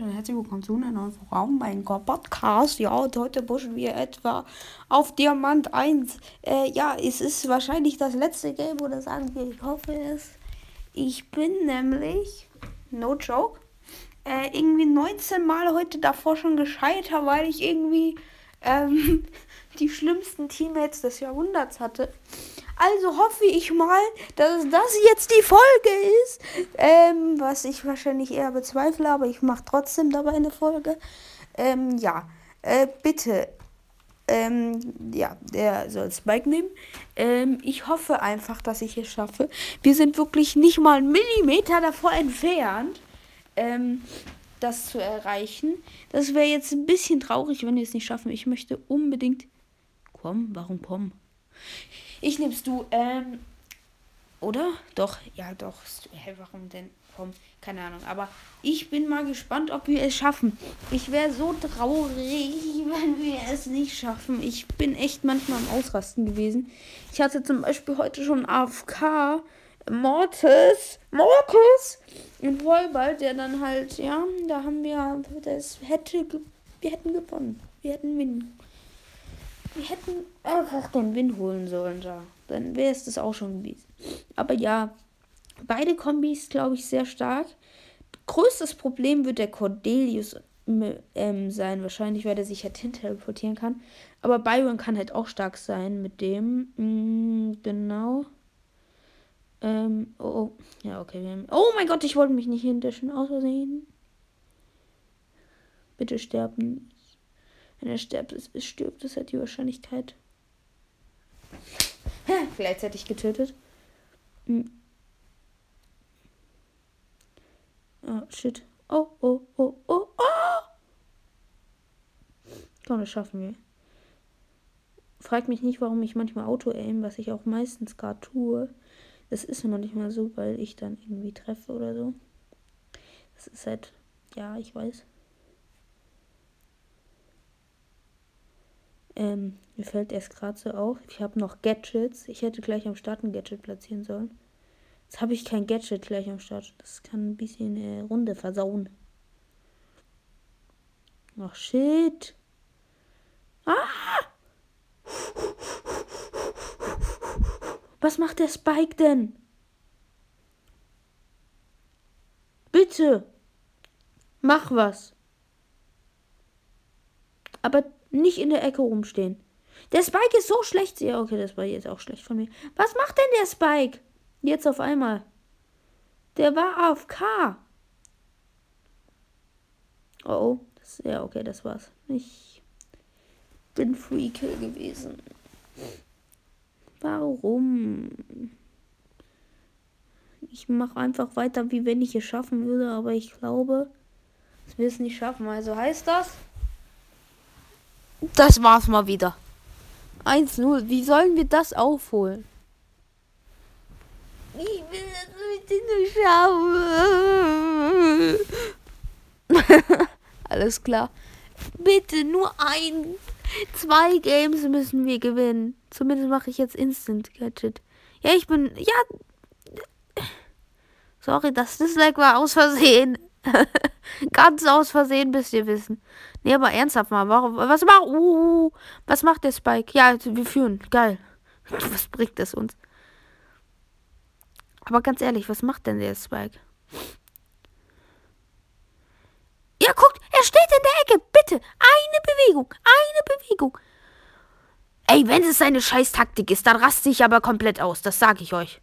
Leute und herzlich willkommen zu einer neuen Raum, mein Gott, Podcast. Ja, und heute pushen wir etwa auf Diamant 1. Äh, ja, es ist wahrscheinlich das letzte Game oder sagen wir, ich hoffe es. Ich bin nämlich, no joke, äh, irgendwie 19 Mal heute davor schon gescheitert, weil ich irgendwie ähm, die schlimmsten Teammates des Jahrhunderts hatte. Also hoffe ich mal, dass das jetzt die Folge ist. Ähm, was ich wahrscheinlich eher bezweifle, aber ich mache trotzdem dabei eine Folge. Ähm, ja, äh, bitte. Ähm, ja, der soll Spike nehmen. Ähm, ich hoffe einfach, dass ich es schaffe. Wir sind wirklich nicht mal einen Millimeter davor entfernt, ähm, das zu erreichen. Das wäre jetzt ein bisschen traurig, wenn wir es nicht schaffen. Ich möchte unbedingt. Komm, warum komm? Ich nehmst du, ähm, oder? Doch, ja, doch. Hä, warum denn? Komm, keine Ahnung. Aber ich bin mal gespannt, ob wir es schaffen. Ich wäre so traurig, wenn wir es nicht schaffen. Ich bin echt manchmal am Ausrasten gewesen. Ich hatte zum Beispiel heute schon AFK. Mortis, Mortis in Vollball, der dann halt, ja, da haben wir, das hätte, wir hätten gewonnen. Wir hätten gewinnen wir hätten einfach den Win holen sollen da. Dann wäre es das auch schon gewesen. Aber ja, beide Kombis, glaube ich, sehr stark. Größtes Problem wird der Cordelius ähm, sein, wahrscheinlich, weil er sich halt hin teleportieren kann. Aber Byron kann halt auch stark sein mit dem. Mm, genau. Ähm, oh, oh. Ja, okay. Oh mein Gott, ich wollte mich nicht hinterschen, aus Versehen. Bitte sterben. Wenn er stirbt, ist, ist, stirbt, ist halt die Wahrscheinlichkeit. Gleichzeitig getötet. Hm. Oh, shit. Oh, oh, oh, oh, oh! Komm, das schaffen wir. Frag mich nicht, warum ich manchmal Auto-Aim, was ich auch meistens gerade tue. Das ist immer nicht mal so, weil ich dann irgendwie treffe oder so. Das ist halt, ja, ich weiß. Ähm, mir fällt erst gerade so auf. Ich habe noch Gadgets. Ich hätte gleich am Start ein Gadget platzieren sollen. Jetzt habe ich kein Gadget gleich am Start. Das kann ein bisschen äh, Runde versauen. Ach, shit. Ah! Was macht der Spike denn? Bitte. Mach was. Aber nicht in der Ecke rumstehen. Der Spike ist so schlecht. Ja, okay, das war jetzt auch schlecht von mir. Was macht denn der Spike? Jetzt auf einmal. Der war auf K. Oh, oh. Das, ja, okay, das war's. Ich bin Free gewesen. Warum? Ich mache einfach weiter, wie wenn ich es schaffen würde, aber ich glaube, dass wir es nicht schaffen. Also heißt das, das war's mal wieder. 1-0. Wie sollen wir das aufholen? Ich will das bitte nur schaffen. Alles klar. Bitte nur ein, zwei Games müssen wir gewinnen. Zumindest mache ich jetzt Instant Gadget. Ja, ich bin. Ja. Sorry, das Dislike war aus Versehen. Ganz aus Versehen, müsst ihr wissen. Nee, aber ernsthaft mal, warum, was macht, uh, was macht der Spike? Ja, wir führen, geil. Was bringt das uns? Aber ganz ehrlich, was macht denn der Spike? Ja, guckt, er steht in der Ecke. Bitte, eine Bewegung, eine Bewegung. Ey, wenn es seine Scheiß-Taktik ist, dann raste ich aber komplett aus. Das sage ich euch.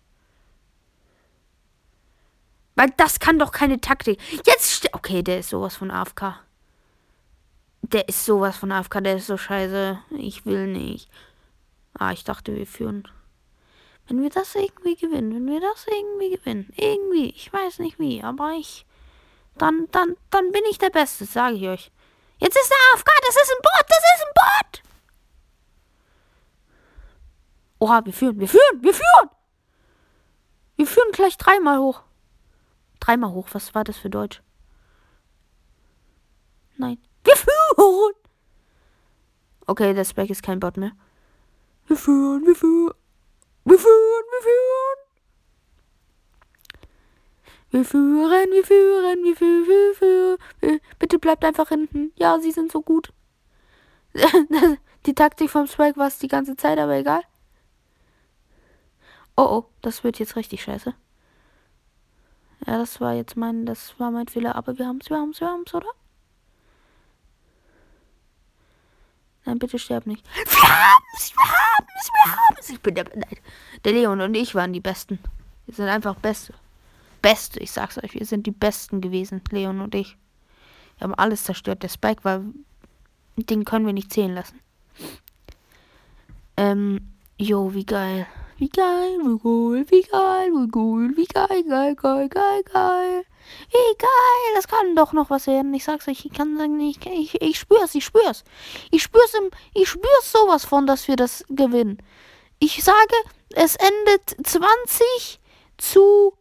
Weil das kann doch keine Taktik. Jetzt. Okay, der ist sowas von AFK. Der ist sowas von AFK, der ist so scheiße. Ich will nicht. Ah, ich dachte, wir führen. Wenn wir das irgendwie gewinnen, wenn wir das irgendwie gewinnen, irgendwie, ich weiß nicht wie, aber ich. Dann, dann, dann bin ich der Beste, sage ich euch. Jetzt ist der AFK, das ist ein Bot, das ist ein Bot! Oha, wir führen, wir führen, wir führen! Wir führen gleich dreimal hoch. Dreimal hoch. Was war das für Deutsch? Nein. Wir führen! Okay, der Spec ist kein Bot mehr. Wir führen, wir führen. Wir führen, wir führen. Wir führen, wir führen, wir führen, wir führen. Bitte bleibt einfach hinten. Ja, sie sind so gut. die Taktik vom Spike war es die ganze Zeit, aber egal. Oh, oh, das wird jetzt richtig scheiße. Ja, das war jetzt mein, das war mein Fehler, aber wir haben es, wir haben es, wir haben es, oder? Nein, bitte sterb nicht. Wir haben es, wir haben es, wir haben es. Ich bin der, nein, der Leon und ich waren die Besten. Wir sind einfach Beste. Beste, ich sag's euch, wir sind die Besten gewesen, Leon und ich. Wir haben alles zerstört. Der Spike war, den können wir nicht zählen lassen. Ähm, jo, wie geil. Wie geil, wie geil, wie geil, wie geil, wie geil, geil, geil, geil, geil. Wie geil, das kann doch noch was werden. Ich sag's euch, ich kann sagen, ich, ich, ich spür's, ich spür's. Ich spür's im, ich spür's sowas von, dass wir das gewinnen. Ich sage, es endet 20 zu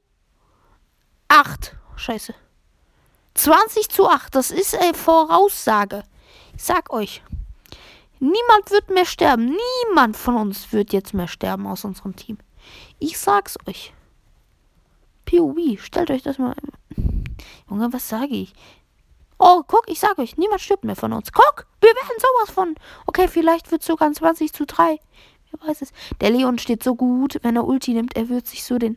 8. Scheiße. 20 zu 8, das ist eine Voraussage. Ich sag euch. Niemand wird mehr sterben. Niemand von uns wird jetzt mehr sterben aus unserem Team. Ich sag's euch. POV, stellt euch das mal. Junge, was sage ich? Oh, guck, ich sag euch, niemand stirbt mehr von uns. Guck, wir werden sowas von. Okay, vielleicht wird sogar 20 zu 3. Wer weiß es. Der Leon steht so gut, wenn er Ulti nimmt, er wird sich so den.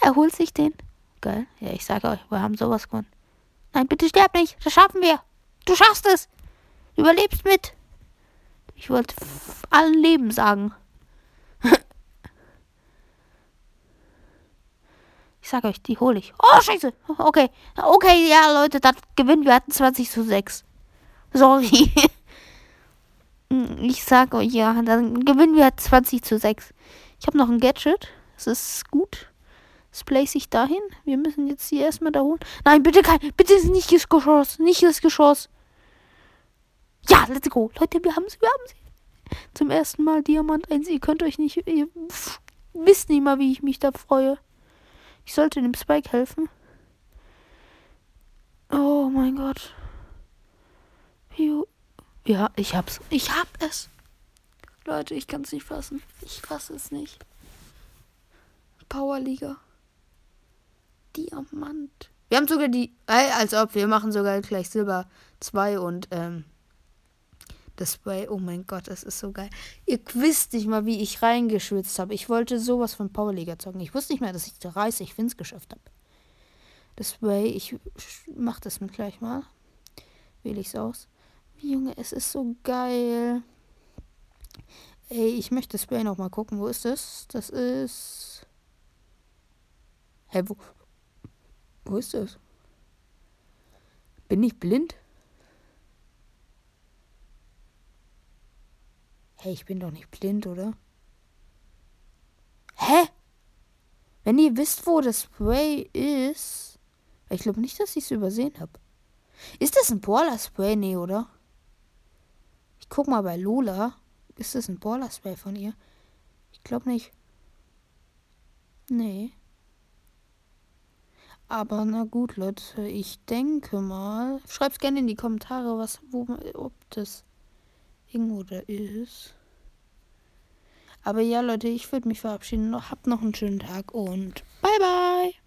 Er holt sich den. Geil. Ja, ich sage euch, wir haben sowas gewonnen. Nein, bitte sterb nicht. Das schaffen wir. Du schaffst es. Du überlebst mit. Ich wollte allen Leben sagen. ich sage euch, die hole ich. Oh, scheiße. Okay. Okay, ja, Leute, das gewinnen wir hatten 20 zu 6. Sorry. ich sag euch, ja, dann gewinnen wir 20 zu 6. Ich habe noch ein Gadget. Das ist gut. Das place ich dahin. Wir müssen jetzt hier erstmal da holen. Nein, bitte kein. Bitte nicht das Geschoss. Nicht das Geschoss. Ja, let's go. Leute, wir haben sie, wir haben sie. Zum ersten Mal Diamant 1. Ihr könnt euch nicht. Ihr wisst nicht mal, wie ich mich da freue. Ich sollte dem Spike helfen. Oh mein Gott. Ja, ich hab's. Ich hab es. Leute, ich kann's nicht fassen. Ich fasse es nicht. Powerliga. Diamant. Wir haben sogar die. Äh, als ob, wir machen sogar gleich Silber 2 und ähm, das Spray. Oh mein Gott, das ist so geil. Ihr wisst nicht mal, wie ich reingeschwitzt habe. Ich wollte sowas von Powerliga zocken. Ich wusste nicht mehr, dass ich 30 Fins geschafft habe. Das Spray, ich mach das mit gleich mal. Wähle ich es aus. Junge, es ist so geil. Ey, ich möchte das Spray noch mal gucken. Wo ist das? Das ist. Hä, wo. Wo ist das? Bin ich blind? Hey, ich bin doch nicht blind, oder? Hä? Wenn ihr wisst, wo das Spray ist. Ich glaube nicht, dass ich es übersehen habe. Ist das ein Baller Spray? Nee, oder? Ich guck mal bei Lola. Ist das ein Baller Spray von ihr? Ich glaube nicht. Nee. Aber na gut, Leute, ich denke mal. Schreibt gerne in die Kommentare, was, wo, ob das irgendwo da ist. Aber ja, Leute, ich würde mich verabschieden. Habt noch einen schönen Tag und bye bye.